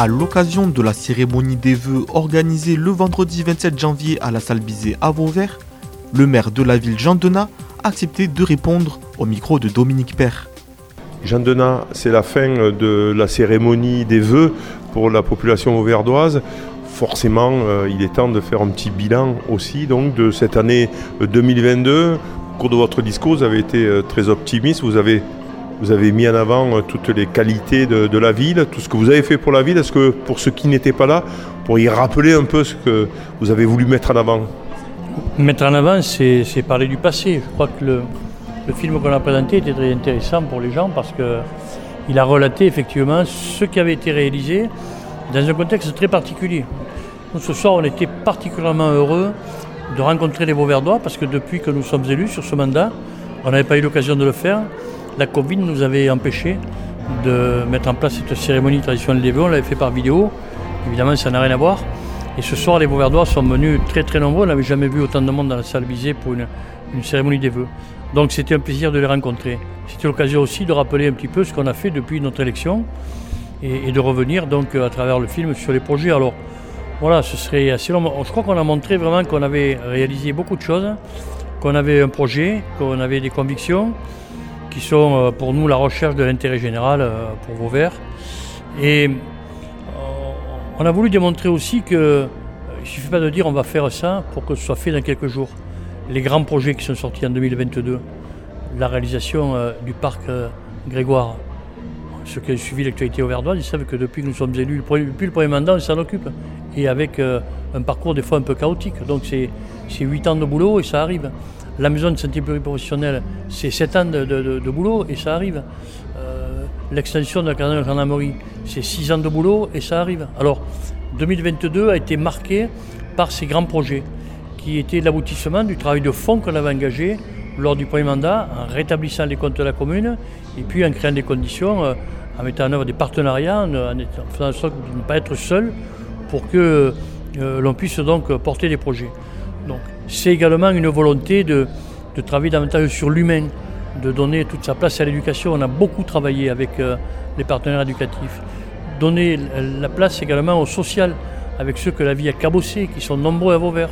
À l'occasion de la cérémonie des vœux organisée le vendredi 27 janvier à la salle Bizet à Vauvert, le maire de la ville Jean Denat a accepté de répondre au micro de Dominique Père. Jean Denat, c'est la fin de la cérémonie des vœux pour la population auverdoise. Forcément, euh, il est temps de faire un petit bilan aussi donc, de cette année 2022. Au cours de votre discours, vous avez été euh, très optimiste. Vous avez vous avez mis en avant euh, toutes les qualités de, la ville, tout ce que vous avez fait pour la ville. Est-ce que pour ceux qui n'étaient pas là, pour y rappeler un peu ce que vous avez voulu mettre en avant? Mettre en avant, c'est parler du passé. Je crois que le, film qu'on a présenté était très intéressant pour les gens parce qu'il a relaté effectivement ce qui avait été réalisé dans un contexte très particulier. ce soir, on était particulièrement heureux de rencontrer les Beauverdois parce que depuis que nous sommes élus sur ce mandat, on n'avait pas eu l'occasion de le faire la Covid nous avait empêché de mettre en place cette cérémonie traditionnelle des vœux. On l'avait fait par vidéo. Évidemment, ça n'a rien à voir. Et ce soir, les Beauverdois sont venus très très nombreux. On n'avait jamais vu autant de monde dans la salle visée pour une, cérémonie des vœux. Donc c'était un plaisir de les rencontrer. C'était l'occasion aussi de rappeler un petit peu ce qu'on a fait depuis notre élection et, de revenir donc à travers le film sur les projets. Alors voilà, ce serait assez long. Je crois qu'on a montré vraiment qu'on avait réalisé beaucoup de choses, qu'on avait un projet, qu'on avait des convictions qui sont euh, pour nous la recherche de l'intérêt général euh, pour Vauvert. Et euh, on a voulu démontrer aussi qu'il ne suffit pas de dire on va faire ça pour que ce soit fait dans quelques jours. Les grands projets qui sont sortis en 2022, la réalisation du parc Grégoire, ceux qui ont suivi l'actualité auverdoise, ils savent que depuis que nous sommes élus, depuis le premier mandat, on s'en occupe. Et avec un parcours des fois un peu chaotique. Donc c'est 8 ans de boulot et ça arrive. La maison de santé pluriprofessionnelle, c'est 7 ans de, boulot et ça arrive. Euh, l'extension de la gendarmerie, c'est 6 ans de boulot et ça arrive. Alors, 2022 a été marqué par ces grands projets qui étaient l'aboutissement du travail de fond qu'on avait engagé lors du premier mandat en rétablissant les comptes de la commune et puis en créant des conditions, euh, en mettant en œuvre des partenariats, en, faisant en sorte de ne pas être seul pour que euh, l'on puisse donc porter des projets. C'est également une volonté de, travailler davantage sur l'humain, de donner toute sa place à l'éducation. On a beaucoup travaillé avec euh, les partenaires éducatifs. Donner la place également au social, avec ceux que la vie a cabossé, qui sont nombreux à Vauvert.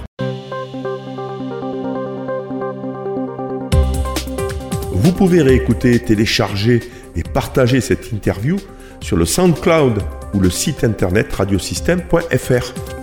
Vous pouvez réécouter, télécharger et partager cette interview sur le SoundCloud ou le site internet radiosystème.fr.